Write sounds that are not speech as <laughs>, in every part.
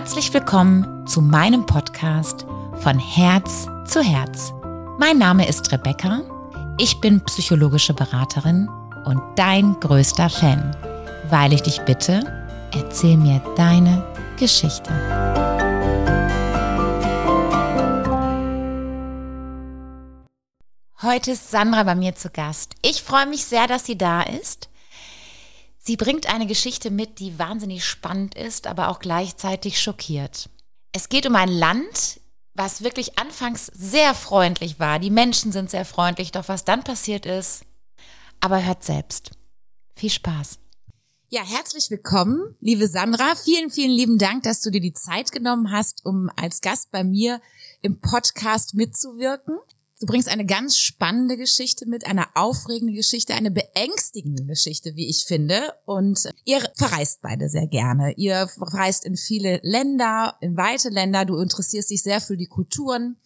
Herzlich willkommen zu meinem Podcast von Herz zu Herz. Mein Name ist Rebecca, ich bin psychologische Beraterin und dein größter Fan, weil ich dich bitte, erzähl mir deine Geschichte. Heute ist Sandra bei mir zu Gast. Ich freue mich sehr, dass sie da ist. Sie bringt eine Geschichte mit, die wahnsinnig spannend ist, aber auch gleichzeitig schockiert. Es geht um ein Land, was wirklich anfangs sehr freundlich war. Die Menschen sind sehr freundlich, doch was dann passiert ist, aber hört selbst. Viel Spaß. Ja, herzlich willkommen, liebe Sandra. Vielen, vielen lieben Dank, dass du dir die Zeit genommen hast, um als Gast bei mir im Podcast mitzuwirken. Du bringst eine ganz spannende Geschichte mit, eine aufregende Geschichte, eine beängstigende Geschichte, wie ich finde. Und ihr verreist beide sehr gerne. Ihr reist in viele Länder, in weite Länder. Du interessierst dich sehr für die Kulturen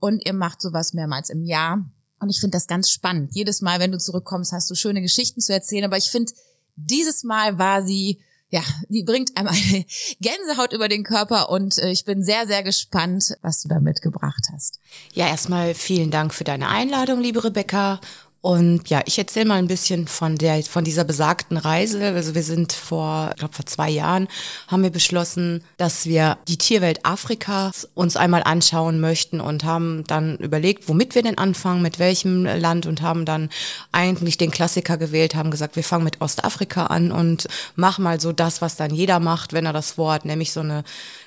und ihr macht sowas mehrmals im Jahr. Und ich finde das ganz spannend. Jedes Mal, wenn du zurückkommst, hast du schöne Geschichten zu erzählen. Aber ich finde, dieses Mal war sie ja, die bringt eine <laughs> Gänsehaut über den Körper und äh, ich bin sehr, sehr gespannt, was du da mitgebracht hast. Ja, erstmal vielen Dank für deine Einladung, liebe Rebecca. Und ja, ich erzähle mal ein bisschen von der, von dieser besagten Reise. Also wir sind vor, ich glaube vor zwei Jahren, haben wir beschlossen, dass wir die Tierwelt Afrikas uns einmal anschauen möchten und haben dann überlegt, womit wir denn anfangen, mit welchem Land und haben dann eigentlich den Klassiker gewählt, haben gesagt, wir fangen mit Ostafrika an und machen mal so das, was dann jeder macht, wenn er das Wort, nämlich so eine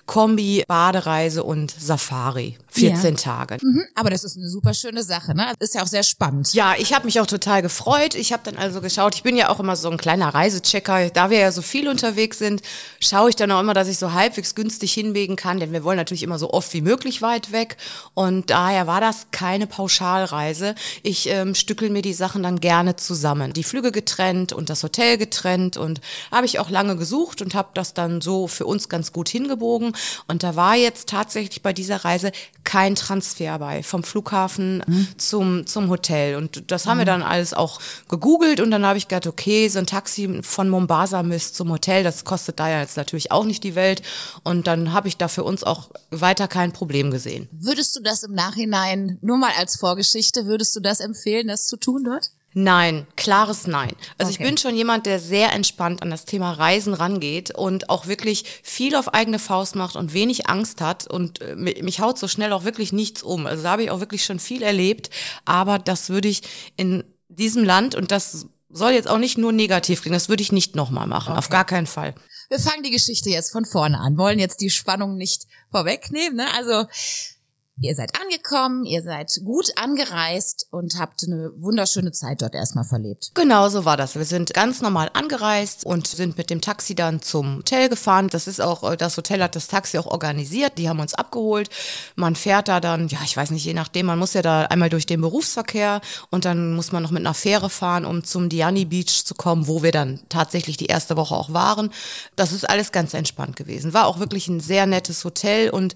Kombi, Badereise und Safari. 14 ja. Tage. Mhm, aber das ist eine super schöne Sache, ne? Ist ja auch sehr spannend. Ja, ich habe mich auch total gefreut. Ich habe dann also geschaut, ich bin ja auch immer so ein kleiner Reisechecker. Da wir ja so viel unterwegs sind, schaue ich dann auch immer, dass ich so halbwegs günstig hinwegen kann, denn wir wollen natürlich immer so oft wie möglich weit weg. Und daher war das keine Pauschalreise. Ich ähm, stückel mir die Sachen dann gerne zusammen. Die Flüge getrennt und das Hotel getrennt und habe ich auch lange gesucht und habe das dann so für uns ganz gut hingebogen. Und da war jetzt tatsächlich bei dieser Reise kein Transfer bei, vom Flughafen mhm. zum, zum Hotel. Und das haben mhm. wir dann alles auch gegoogelt und dann habe ich gedacht, okay, so ein Taxi von Mombasa bis zum Hotel, das kostet da ja jetzt natürlich auch nicht die Welt. Und dann habe ich da für uns auch weiter kein Problem gesehen. Würdest du das im Nachhinein, nur mal als Vorgeschichte, würdest du das empfehlen, das zu tun dort? Nein, klares Nein. Also okay. ich bin schon jemand, der sehr entspannt an das Thema Reisen rangeht und auch wirklich viel auf eigene Faust macht und wenig Angst hat und äh, mich haut so schnell auch wirklich nichts um. Also da habe ich auch wirklich schon viel erlebt, aber das würde ich in diesem Land und das soll jetzt auch nicht nur negativ klingen, das würde ich nicht nochmal machen, okay. auf gar keinen Fall. Wir fangen die Geschichte jetzt von vorne an, wollen jetzt die Spannung nicht vorwegnehmen. Ne? Also Ihr seid angekommen, ihr seid gut angereist und habt eine wunderschöne Zeit dort erstmal verlebt. Genau so war das. Wir sind ganz normal angereist und sind mit dem Taxi dann zum Hotel gefahren. Das ist auch, das Hotel hat das Taxi auch organisiert. Die haben uns abgeholt. Man fährt da dann, ja, ich weiß nicht, je nachdem, man muss ja da einmal durch den Berufsverkehr und dann muss man noch mit einer Fähre fahren, um zum Diani Beach zu kommen, wo wir dann tatsächlich die erste Woche auch waren. Das ist alles ganz entspannt gewesen. War auch wirklich ein sehr nettes Hotel und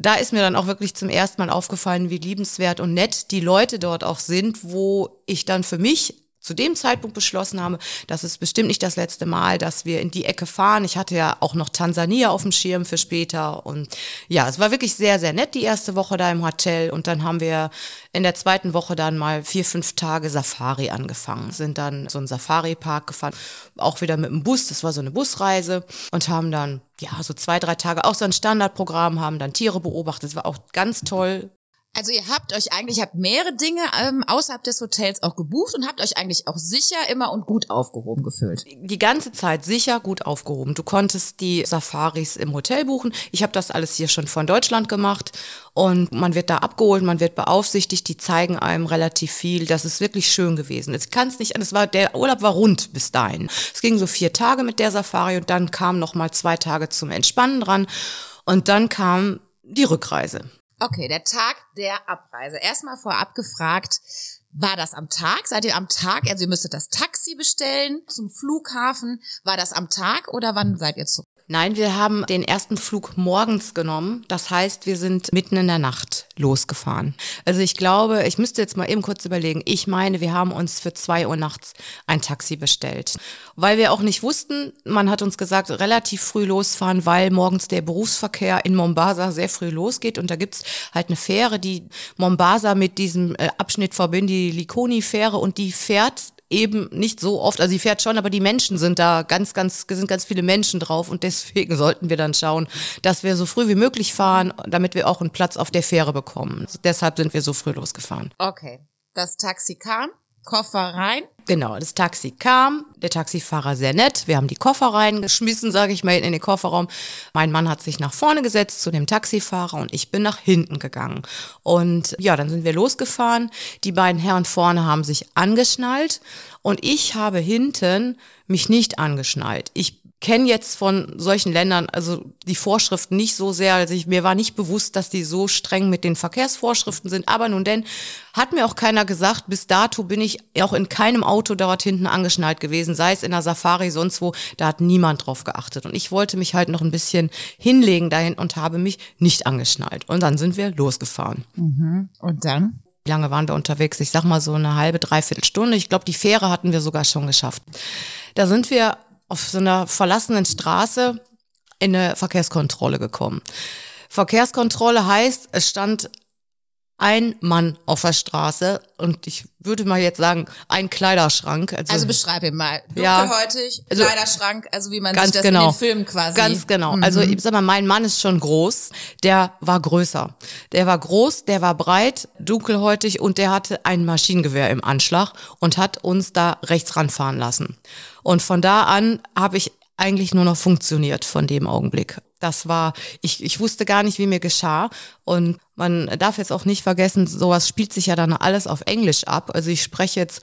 da ist mir dann auch wirklich zum ersten Mal aufgefallen, wie liebenswert und nett die Leute dort auch sind, wo ich dann für mich zu dem Zeitpunkt beschlossen habe, das ist bestimmt nicht das letzte Mal, dass wir in die Ecke fahren. Ich hatte ja auch noch Tansania auf dem Schirm für später. Und ja, es war wirklich sehr, sehr nett die erste Woche da im Hotel. Und dann haben wir in der zweiten Woche dann mal vier, fünf Tage Safari angefangen. Sind dann so einen Safari-Park gefahren, auch wieder mit dem Bus. Das war so eine Busreise. Und haben dann ja, so zwei, drei Tage auch so ein Standardprogramm, haben dann Tiere beobachtet. Das war auch ganz toll. Also ihr habt euch eigentlich, habt mehrere Dinge ähm, außerhalb des Hotels auch gebucht und habt euch eigentlich auch sicher immer und gut aufgehoben gefühlt. Die ganze Zeit sicher gut aufgehoben. Du konntest die Safaris im Hotel buchen. Ich habe das alles hier schon von Deutschland gemacht und man wird da abgeholt, man wird beaufsichtigt, die zeigen einem relativ viel. Das ist wirklich schön gewesen. Es kann nicht, es war der Urlaub war rund bis dahin. Es ging so vier Tage mit der Safari und dann kam noch mal zwei Tage zum Entspannen dran und dann kam die Rückreise. Okay, der Tag der Abreise. Erstmal vorab gefragt, War das am Tag? Seid ihr am Tag? Also ihr müsstet das Taxi bestellen zum Flughafen. War das am Tag oder wann seid ihr zurück? Nein, wir haben den ersten Flug morgens genommen. Das heißt, wir sind mitten in der Nacht losgefahren. Also ich glaube, ich müsste jetzt mal eben kurz überlegen. Ich meine, wir haben uns für zwei Uhr nachts ein Taxi bestellt. Weil wir auch nicht wussten, man hat uns gesagt, relativ früh losfahren, weil morgens der Berufsverkehr in Mombasa sehr früh losgeht. Und da gibt's halt eine Fähre, die Mombasa mit diesem äh, Abschnitt verbindet, die Likoni-Fähre. Und die fährt eben nicht so oft, also sie fährt schon, aber die Menschen sind da ganz, ganz, sind ganz viele Menschen drauf und deswegen <laughs> sollten wir dann schauen, dass wir so früh wie möglich fahren, damit wir auch einen Platz auf der Fähre bekommen. Deshalb sind wir so früh losgefahren. Okay. Das Taxi kam, Koffer rein. Genau, das Taxi kam, der Taxifahrer sehr nett. Wir haben die Koffer reingeschmissen, sage ich mal, in den Kofferraum. Mein Mann hat sich nach vorne gesetzt zu dem Taxifahrer und ich bin nach hinten gegangen. Und ja, dann sind wir losgefahren. Die beiden Herren vorne haben sich angeschnallt und ich habe hinten mich nicht angeschnallt. Ich kenne jetzt von solchen Ländern also die Vorschriften nicht so sehr. Also ich, mir war nicht bewusst, dass die so streng mit den Verkehrsvorschriften sind. Aber nun denn, hat mir auch keiner gesagt, bis dato bin ich auch in keinem Auto dort hinten angeschnallt gewesen, sei es in der Safari, sonst wo, da hat niemand drauf geachtet. Und ich wollte mich halt noch ein bisschen hinlegen dahin und habe mich nicht angeschnallt. Und dann sind wir losgefahren. Mhm. Und dann? Wie lange waren wir unterwegs? Ich sag mal so eine halbe, dreiviertel Stunde. Ich glaube, die Fähre hatten wir sogar schon geschafft. Da sind wir auf so einer verlassenen Straße in eine Verkehrskontrolle gekommen. Verkehrskontrolle heißt, es stand ein Mann auf der Straße und ich würde mal jetzt sagen, ein Kleiderschrank. Also, also beschreib ihn mal. Ja, Dunkelhäutig, also, Kleiderschrank, also wie man ganz sich das genau, in den Filmen quasi. Ganz genau. Mhm. Also ich sag mal, mein Mann ist schon groß, der war größer. Der war groß, der war breit, dunkelhäutig und der hatte ein Maschinengewehr im Anschlag und hat uns da rechts ranfahren lassen. Und von da an habe ich eigentlich nur noch funktioniert von dem Augenblick. Das war, ich, ich wusste gar nicht, wie mir geschah. Und man darf jetzt auch nicht vergessen, sowas spielt sich ja dann alles auf Englisch ab. Also ich spreche jetzt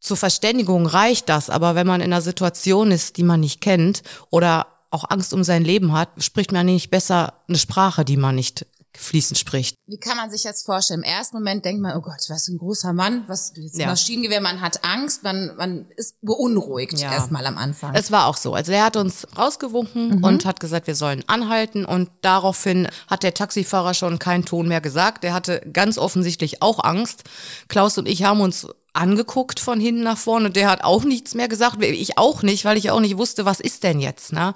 zur Verständigung reicht das, aber wenn man in einer Situation ist, die man nicht kennt oder auch Angst um sein Leben hat, spricht man nicht besser eine Sprache, die man nicht fließend spricht. Wie kann man sich das vorstellen? Im ersten Moment denkt man, oh Gott, was ein großer Mann, was jetzt Ja. Maschinengewehr, man hat Angst, man, man ist beunruhigt Ja. erstmal am Anfang. Es war auch so. Also er hat uns rausgewunken und hat gesagt, wir sollen anhalten und daraufhin hat der Taxifahrer schon keinen Ton mehr gesagt. Er hatte ganz offensichtlich auch Angst. Klaus und ich haben uns angeguckt von hinten nach vorne und der hat auch nichts mehr gesagt. Ich auch nicht, weil ich auch nicht wusste, was ist denn jetzt, ne?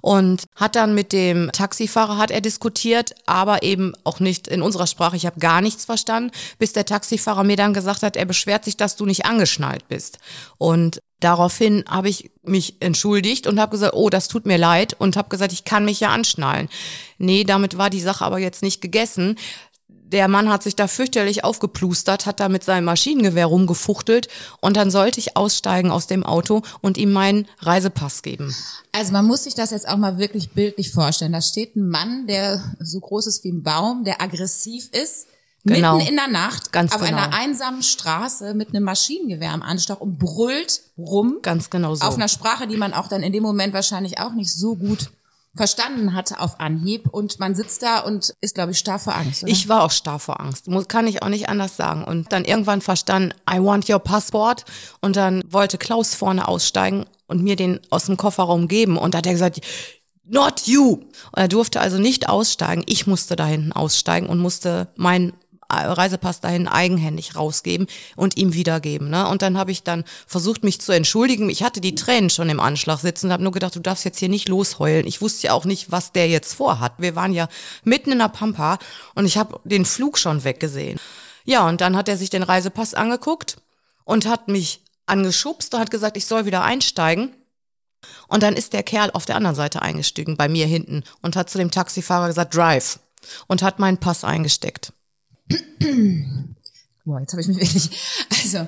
Und hat dann mit dem Taxifahrer hat er diskutiert, aber eben auch nicht in unserer Sprache. Ich habe gar nichts verstanden, bis der Taxifahrer mir dann gesagt hat, er beschwert sich, dass du nicht angeschnallt bist. Und Daraufhin habe ich mich entschuldigt und habe gesagt, oh, das tut mir leid und habe gesagt, ich kann mich ja anschnallen. Nee, damit war die Sache aber jetzt nicht gegessen. Der Mann hat sich da fürchterlich aufgeplustert, hat da mit seinem Maschinengewehr rumgefuchtelt und dann sollte ich aussteigen aus dem Auto und ihm meinen Reisepass geben. Also man muss sich das jetzt auch mal wirklich bildlich vorstellen. Da steht ein Mann, der so groß ist wie ein Baum, der aggressiv ist, Genau. mitten in der Nacht, Ganz auf genau. einer einsamen Straße mit einem Maschinengewehr am Anschlag und brüllt rum Ganz genau so. auf einer Sprache, die man auch dann in dem Moment wahrscheinlich auch nicht so gut verstanden hatte auf Anhieb und man sitzt da und ist, glaube ich, starr vor Angst. Oder? Ich war auch starr vor Angst, Muss- kann ich auch nicht anders sagen. Und dann irgendwann verstanden, I want your passport. Und dann wollte Klaus vorne aussteigen und mir den aus dem Kofferraum geben. Und da hat er gesagt, not you. Und er durfte also nicht aussteigen. Ich musste da hinten aussteigen und musste meinen Reisepass dahin eigenhändig rausgeben und ihm wiedergeben. Ne? Und dann habe ich dann versucht, mich zu entschuldigen. Ich hatte die Tränen schon im Anschlag sitzen und habe nur gedacht, du darfst jetzt hier nicht losheulen. Ich wusste ja auch nicht, was der jetzt vorhat. Wir waren ja mitten in der Pampa und ich habe den Flug schon weggesehen. Ja, und dann hat er sich den Reisepass angeguckt und hat mich angeschubst und hat gesagt, ich soll wieder einsteigen. Und dann ist der Kerl auf der anderen Seite eingestiegen, bei mir hinten, und hat zu dem Taxifahrer gesagt, drive. Und hat meinen Pass eingesteckt. Boah, jetzt habe ich mich <laughs> wirklich. Also,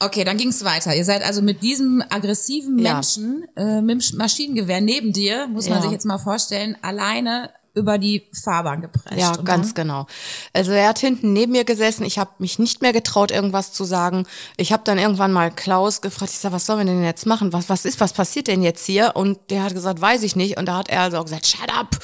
okay, dann ging's weiter. Ihr seid also mit diesem aggressiven Ja. Menschen äh, mit dem Maschinengewehr neben dir, muss man Ja. sich jetzt mal vorstellen, alleine über die Fahrbahn geprescht. Ja, Und ganz genau. Also er hat hinten neben mir gesessen. Ich habe mich nicht mehr getraut, irgendwas zu sagen. Ich habe dann irgendwann mal Klaus gefragt. Ich sag, was sollen wir denn jetzt machen? Was, was ist, was passiert denn jetzt hier? Und der hat gesagt, weiß ich nicht. Und da hat er also auch gesagt, shut up.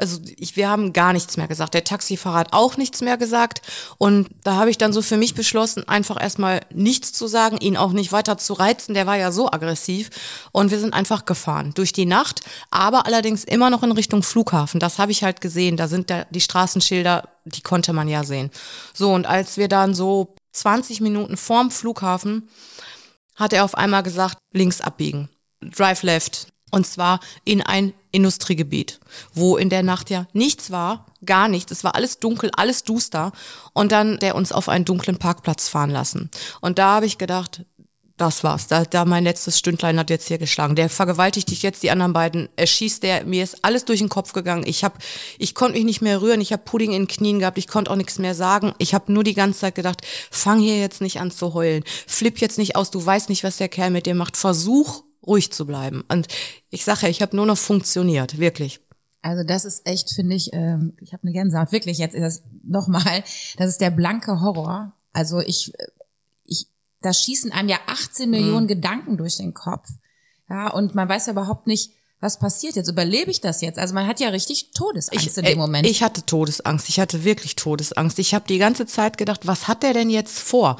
Also ich, wir haben gar nichts mehr gesagt. Der Taxifahrer hat auch nichts mehr gesagt. Und da habe ich dann so für mich beschlossen, einfach erstmal nichts zu sagen, ihn auch nicht weiter zu reizen. Der war ja so aggressiv. Und wir sind einfach gefahren durch die Nacht, aber allerdings immer noch in Richtung Flughafen. Das habe ich halt gesehen. Da sind da die Straßenschilder, die konnte man ja sehen. So, und als wir dann so 20 Minuten vorm Flughafen hat er auf einmal gesagt, links abbiegen, drive left. Und zwar in ein Industriegebiet, wo in der Nacht ja nichts war, gar nichts. Es war alles dunkel, alles duster. Und dann der uns auf einen dunklen Parkplatz fahren lassen. Und da habe ich gedacht, das war's. Da, da mein letztes Stündlein hat jetzt hier geschlagen. Der vergewaltigt dich jetzt, die anderen beiden erschießt der. Mir ist alles durch den Kopf gegangen. Ich hab, ich konnte mich nicht mehr rühren. Ich habe Pudding in den Knien gehabt. Ich konnte auch nichts mehr sagen. Ich habe nur die ganze Zeit gedacht, fang hier jetzt nicht an zu heulen. Flipp jetzt nicht aus. Du weißt nicht, was der Kerl mit dir macht. Versuch ruhig zu bleiben. Und ich sage ja, ich habe nur noch funktioniert, wirklich. Also das ist echt, finde ich, ähm, ich habe eine Gänsehaut, wirklich jetzt ist das nochmal, das ist der blanke Horror. Also ich da schießen einem ja 18 mhm. Millionen Gedanken durch den Kopf. Ja, und man weiß ja überhaupt nicht, was passiert jetzt? Überlebe ich das jetzt? Also man hat ja richtig Todesangst ich, in dem Moment. Ich hatte Todesangst. Ich hatte wirklich Todesangst. Ich habe die ganze Zeit gedacht, was hat der denn jetzt vor?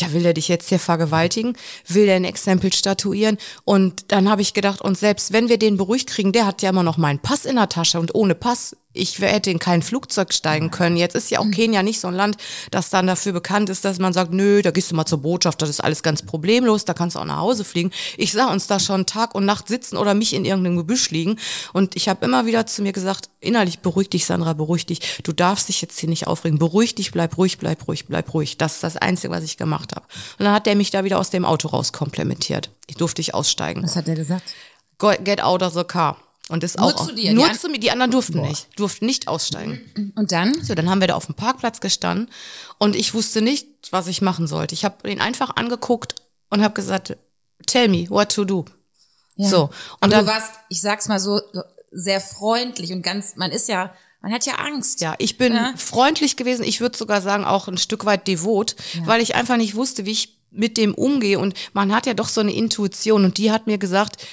Ja, will er dich jetzt hier vergewaltigen? Will er ein Exempel statuieren? Und dann habe ich gedacht, und selbst wenn wir den beruhigt kriegen, der hat ja immer noch meinen Pass in der Tasche und ohne Pass ich hätte in kein Flugzeug steigen können. Jetzt ist ja auch mhm. Kenia nicht so ein Land, das dann dafür bekannt ist, dass man sagt, nö, da gehst du mal zur Botschaft, das ist alles ganz problemlos, da kannst du auch nach Hause fliegen. Ich sah uns da schon Tag und Nacht sitzen oder mich in irgendeinem Gebüsch liegen und ich habe immer wieder zu mir gesagt, innerlich beruhig dich, Sandra, beruhig dich. Du darfst dich jetzt hier nicht aufregen. Beruhig dich, bleib ruhig, bleib ruhig, bleib ruhig. Das ist das Einzige, was ich gemacht habe. Und dann hat der mich da wieder aus dem Auto rauskomplementiert. Ich durfte nicht aussteigen. Was hat der gesagt? Get out of the car. Und ist nur auch zu dir. Nur zu mir. Die anderen durften Boah. nicht, durften nicht aussteigen. Und dann? So, dann haben wir da auf dem Parkplatz gestanden und ich wusste nicht, was ich machen sollte. Ich habe ihn einfach angeguckt und habe gesagt, tell me what to do. Ja. So. Und Aber dann, du warst, ich sag's mal so, sehr freundlich und ganz, man ist ja, man hat ja Angst. Ja, ich bin ja? freundlich gewesen. Ich würde sogar sagen, auch ein Stück weit devot, ja. weil ich einfach nicht wusste, wie ich mit dem umgehe. Und man hat ja doch so eine Intuition und die hat mir gesagt,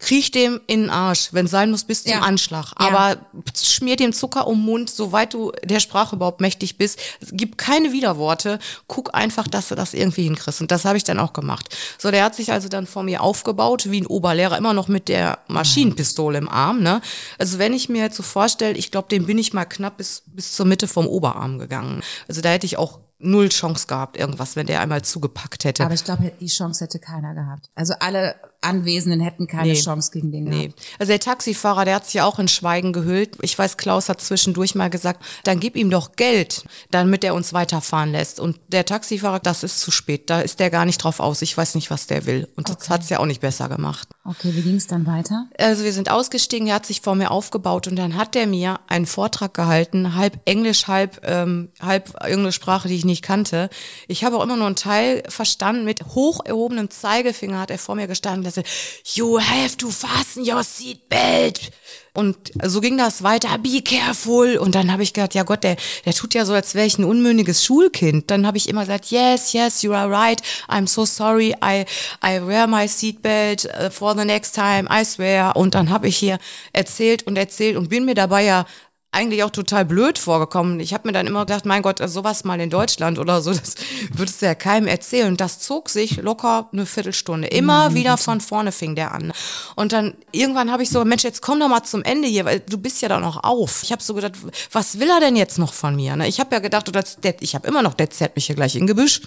kriech dem in den Arsch, wenn sein muss, bis zum ja. Anschlag. Aber ja. schmier dem Zucker um den Mund, soweit du der Sprache überhaupt mächtig bist. Gib keine Widerworte. Guck einfach, dass du das irgendwie hinkriegst. Und das habe ich dann auch gemacht. So, der hat sich also dann vor mir aufgebaut, wie ein Oberlehrer, immer noch mit der Maschinenpistole im Arm. Ne? Also wenn ich mir jetzt so vorstelle, ich glaube, dem bin ich mal knapp bis, bis zur Mitte vom Oberarm gegangen. Also da hätte ich auch null Chance gehabt, irgendwas, wenn der einmal zugepackt hätte. Aber ich glaube, die Chance hätte keiner gehabt. Also alle Anwesenden hätten keine nee, Chance gegen den nee. gehabt. Also der Taxifahrer, der hat sich ja auch in Schweigen gehüllt. Ich weiß, Klaus hat zwischendurch mal gesagt, dann gib ihm doch Geld, damit er uns weiterfahren lässt. Und der Taxifahrer, das ist zu spät. Da ist der gar nicht drauf aus. Ich weiß nicht, was der will. Und okay. das hat's ja auch nicht besser gemacht. Okay, wie ging's dann weiter? Also wir sind ausgestiegen, er hat sich vor mir aufgebaut und dann hat der mir einen Vortrag gehalten, halb Englisch, halb, ähm, halb irgendeine Sprache, die ich nicht kannte. Ich habe auch immer nur einen Teil verstanden. Mit hoch erhobenem Zeigefinger hat er vor mir gestanden sagte, you have to fasten your seatbelt. Und so ging das weiter, be careful. Und dann habe ich gedacht, ja Gott, der, der tut ja so, als wäre ich ein unmündiges Schulkind. Dann habe ich immer gesagt, yes, yes, you are right. I'm so sorry. I, I wear my seatbelt uh, for the next time, I swear. Und dann habe ich hier erzählt und erzählt und bin mir dabei ja eigentlich auch total blöd vorgekommen. Ich habe mir dann immer gedacht, mein Gott, also sowas mal in Deutschland oder so, <laughs> das würdest du ja keinem erzählen. Das zog sich locker eine Viertelstunde. Immer mhm. wieder von vorne fing der an. Und dann irgendwann habe ich so, Mensch, jetzt komm doch mal zum Ende hier, weil du bist ja da noch auf. Ich habe so gedacht, was will er denn jetzt noch von mir? Ne? Ich habe ja gedacht, oder ich habe immer noch, der zerrt mich hier gleich in Gebüsch.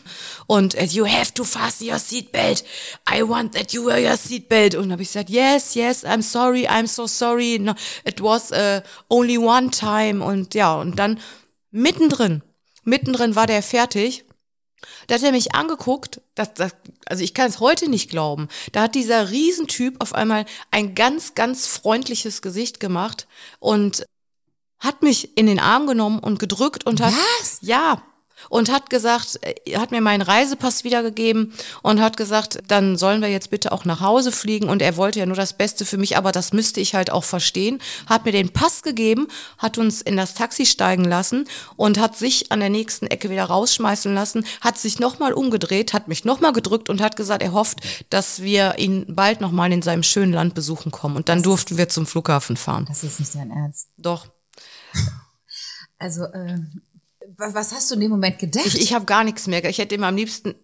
Und you have to fasten your seatbelt. I want that you wear your seatbelt. Und habe ich gesagt, yes, yes, I'm sorry, I'm so sorry. No, it was uh, only one Time und ja, und dann mittendrin, mittendrin war der fertig. Da hat er mich angeguckt, das, das, also ich kann es heute nicht glauben. Da hat dieser Riesentyp auf einmal ein ganz, ganz freundliches Gesicht gemacht und hat mich in den Arm genommen und gedrückt und hat. Was? Ja, und hat gesagt, er hat mir meinen Reisepass wiedergegeben und hat gesagt, dann sollen wir jetzt bitte auch nach Hause fliegen und er wollte ja nur das Beste für mich, aber das müsste ich halt auch verstehen, hat mir den Pass gegeben, hat uns in das Taxi steigen lassen und hat sich an der nächsten Ecke wieder rausschmeißen lassen, hat sich nochmal umgedreht, hat mich nochmal gedrückt und hat gesagt, er hofft, dass wir ihn bald nochmal in seinem schönen Land besuchen kommen und dann das durften wir zum Flughafen fahren. Das ist nicht dein Ernst. Doch. Also, äh, was, hast du in dem Moment gedacht? Ich, ich habe gar nichts mehr. Ich hätte ihm am liebsten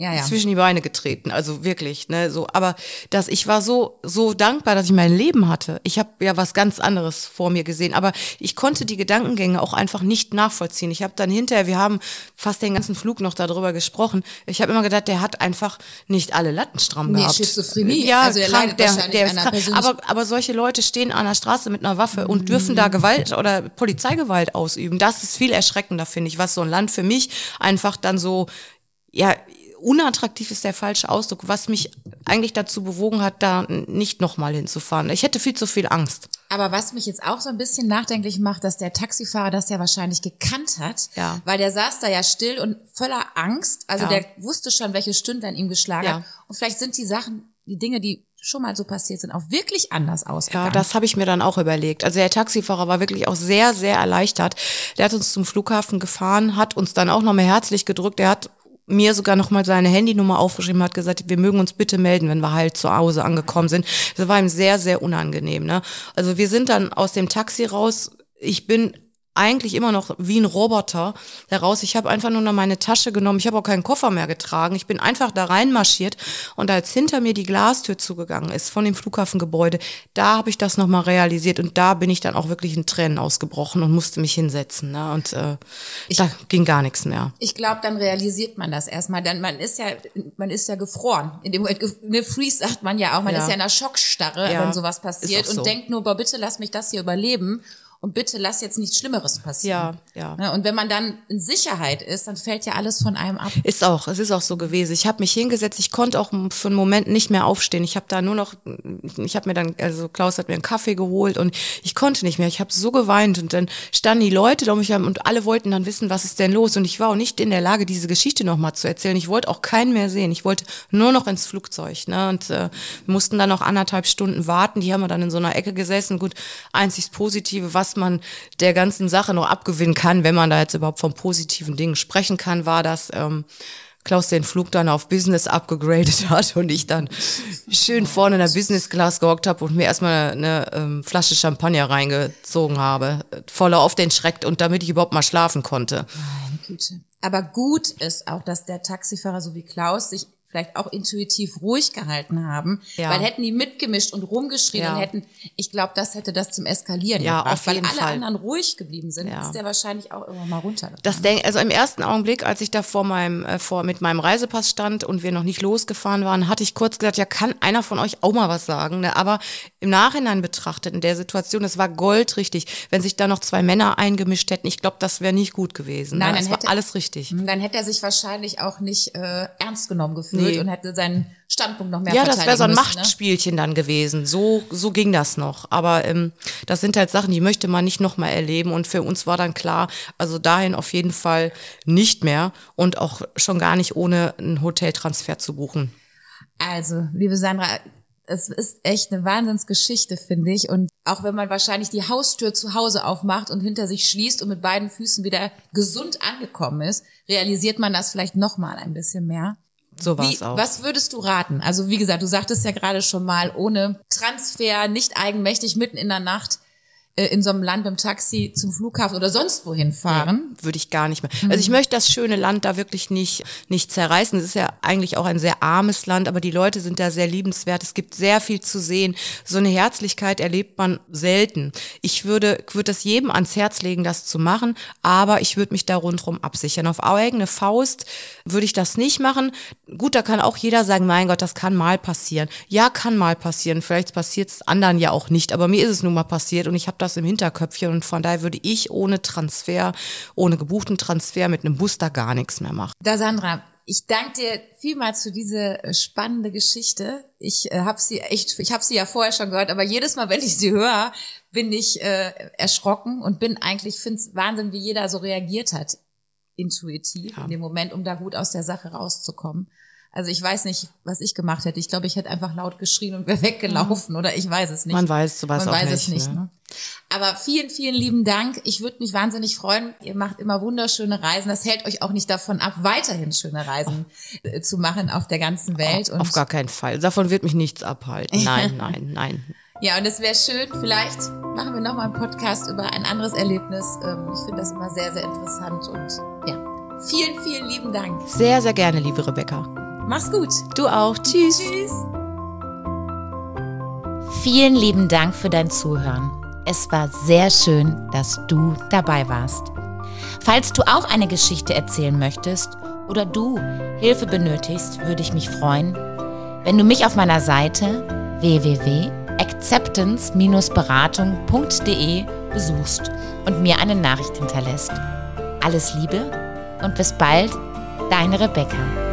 Ja, ja. zwischen die Beine getreten. Also wirklich, ne, so. Aber dass ich war so so dankbar, dass ich mein Leben hatte. Ich habe ja was ganz anderes vor mir gesehen, aber ich konnte die Gedankengänge auch einfach nicht nachvollziehen. Ich habe dann hinterher, wir haben fast den ganzen Flug noch darüber gesprochen. Ich habe immer gedacht, der hat einfach nicht alle Latten stramm Nee, gehabt. Schizophrenie. Ja, Also er krank, der, der ist krank. Aber aber solche Leute stehen an der Straße mit einer Waffe und dürfen da Gewalt oder Polizeigewalt ausüben. Das ist viel erschreckender, finde ich, was so ein Land für mich einfach dann so ja, unattraktiv ist der falsche Ausdruck, was mich eigentlich dazu bewogen hat, da nicht nochmal hinzufahren. Ich hätte viel zu viel Angst. Aber was mich jetzt auch so ein bisschen nachdenklich macht, dass der Taxifahrer das ja wahrscheinlich gekannt hat, Ja. weil der saß da ja still und voller Angst. Also Ja. der wusste schon, welche Stunde an ihm geschlagen Ja. hat. Und vielleicht sind die Sachen, die Dinge, die schon mal so passiert sind, auch wirklich anders Ja, ausgegangen. das habe ich mir dann auch überlegt. Also der Taxifahrer war wirklich auch sehr, sehr erleichtert. Der hat uns zum Flughafen gefahren, hat uns dann auch nochmal herzlich gedrückt. Er hat mir sogar nochmal seine Handynummer aufgeschrieben, hat gesagt, wir mögen uns bitte melden, wenn wir halt zu Hause angekommen sind. Das war ihm sehr, sehr unangenehm. Ne? Also wir sind dann aus dem Taxi raus. Ich bin eigentlich immer noch wie ein Roboter heraus. Ich habe einfach nur noch meine Tasche genommen. Ich habe auch keinen Koffer mehr getragen. Ich bin einfach da reinmarschiert und als hinter mir die Glastür zugegangen ist von dem Flughafengebäude, da habe ich das nochmal realisiert und da bin ich dann auch wirklich in Tränen ausgebrochen und musste mich hinsetzen. Ne? Und äh, da ging gar nichts mehr. Ich glaube, dann realisiert man das erstmal. Dann man ist ja, man ist ja gefroren. In dem Moment, ne Freeze sagt man ja auch, man Ja. ist ja in einer Schockstarre, Ja, wenn sowas passiert so. und denkt nur, boah, bitte lass mich das hier überleben und bitte lass jetzt nichts Schlimmeres passieren. Ja, ja. Ne, Und wenn man dann in Sicherheit ist, dann fällt ja alles von einem ab. Ist auch, es ist auch so gewesen. Ich habe mich hingesetzt, ich konnte auch für einen Moment nicht mehr aufstehen. Ich habe da nur noch, ich habe mir dann, also Klaus hat mir einen Kaffee geholt und ich konnte nicht mehr. Ich habe so geweint und dann standen die Leute da um mich herum und alle wollten dann wissen, was ist denn los. Und ich war auch nicht in der Lage, diese Geschichte nochmal zu erzählen. Ich wollte auch keinen mehr sehen. Ich wollte nur noch ins Flugzeug. Ne? Und äh, wir mussten dann noch anderthalb Stunden warten. Die haben wir dann in so einer Ecke gesessen. Gut, einzig Positive, was man der ganzen Sache noch abgewinnen kann, wenn man da jetzt überhaupt von positiven Dingen sprechen kann, war, dass ähm, Klaus den Flug dann auf Business abgegradet <laughs> hat und ich dann schön vorne in der Business Class gehockt habe und mir erstmal eine, ähm, Flasche Champagner reingezogen habe, voller auf den Schreck und damit ich überhaupt mal schlafen konnte. Aber gut ist auch, dass der Taxifahrer so wie Klaus sich vielleicht auch intuitiv ruhig gehalten haben, Ja. weil hätten die mitgemischt und rumgeschrien Ja. und hätten, ich glaube, das hätte das zum Eskalieren Ja, gebracht, auf weil jeden alle Fall. anderen ruhig geblieben sind, Ja. ist der wahrscheinlich auch irgendwann mal runtergegangen. Das denk, also im ersten Augenblick, als ich da vor meinem, äh, vor, mit meinem Reisepass stand und wir noch nicht losgefahren waren, hatte ich kurz gesagt, ja, kann einer von euch auch mal was sagen? Ne? Aber im Nachhinein betrachtet, in der Situation, das war goldrichtig. Wenn sich da noch zwei Männer eingemischt hätten, ich glaube, das wäre nicht gut gewesen. Nein, ne? dann Es war hätte- alles richtig. dann hätte er sich wahrscheinlich auch nicht äh, ernst genommen gefühlt Nee. und hätte seinen Standpunkt noch mehr Ja, das wäre so ein müssen, ne? Machtspielchen dann gewesen. So, so ging das noch. Aber ähm, das sind halt Sachen, die möchte man nicht nochmal erleben. Und für uns war dann klar, also dahin auf jeden Fall nicht mehr und auch schon gar nicht ohne einen Hoteltransfer zu buchen. Also, liebe Sandra, es ist echt eine Wahnsinnsgeschichte, finde ich. Und auch wenn man wahrscheinlich die Haustür zu Hause aufmacht und hinter sich schließt und mit beiden Füßen wieder gesund angekommen ist, realisiert man das vielleicht noch mal ein bisschen mehr. So war es auch. was würdest du raten? Also wie gesagt, du sagtest ja gerade schon mal, ohne Transfer, nicht eigenmächtig, mitten in der Nacht in so einem Land im Taxi zum Flughafen oder sonst wohin fahren. würde ich gar nicht mehr. Also ich möchte das schöne Land da wirklich nicht, nicht zerreißen. Es ist ja eigentlich auch ein sehr armes Land, aber die Leute sind da sehr liebenswert. Es gibt sehr viel zu sehen. So eine Herzlichkeit erlebt man selten. Ich würde, würde es jedem ans Herz legen, das zu machen, aber ich würde mich da rundherum absichern. Auf eigene Faust würde ich das nicht machen. Gut, da kann auch jeder sagen, mein Gott, das kann mal passieren. Ja, kann mal passieren. Vielleicht passiert es anderen ja auch nicht, aber mir ist es nun mal passiert und ich habe das im Hinterköpfchen und von daher würde ich ohne Transfer, ohne gebuchten Transfer mit einem da gar nichts mehr machen. Da Sandra, ich danke dir vielmals für diese äh, spannende Geschichte. Ich äh, habe sie echt, ich habe sie ja vorher schon gehört, aber jedes Mal, wenn ich sie höre, bin ich äh, erschrocken und bin eigentlich, finde es Wahnsinn, wie jeder so reagiert hat, intuitiv in dem Moment, um da gut aus der Sache rauszukommen. Also ich weiß nicht, was ich gemacht hätte. Ich glaube, ich hätte einfach laut geschrien und wäre <laughs> weggelaufen oder ich weiß es nicht. Man weiß sowas Man auch weiß nicht, es nicht. ne? Ne? Aber vielen, vielen lieben Dank. Ich würde mich wahnsinnig freuen. Ihr macht immer wunderschöne Reisen. Das hält euch auch nicht davon ab, weiterhin schöne Reisen äh, zu machen auf der ganzen Welt. Und Auf gar keinen Fall. Davon wird mich nichts abhalten. <laughs> Nein, nein, nein. Ja, und es wäre schön, vielleicht machen wir nochmal einen Podcast über ein anderes Erlebnis. Ähm, ich finde das immer sehr, sehr interessant und ja, vielen, vielen lieben Dank. Sehr, sehr gerne, liebe Rebecca. Mach's gut. Du auch. Tschüss. Tschüss. Vielen lieben Dank für dein Zuhören. Es war sehr schön, dass du dabei warst. Falls du auch eine Geschichte erzählen möchtest oder du Hilfe benötigst, würde ich mich freuen, wenn du mich auf meiner Seite www.acceptance-beratung.de besuchst und mir eine Nachricht hinterlässt. Alles Liebe und bis bald, deine Rebecca.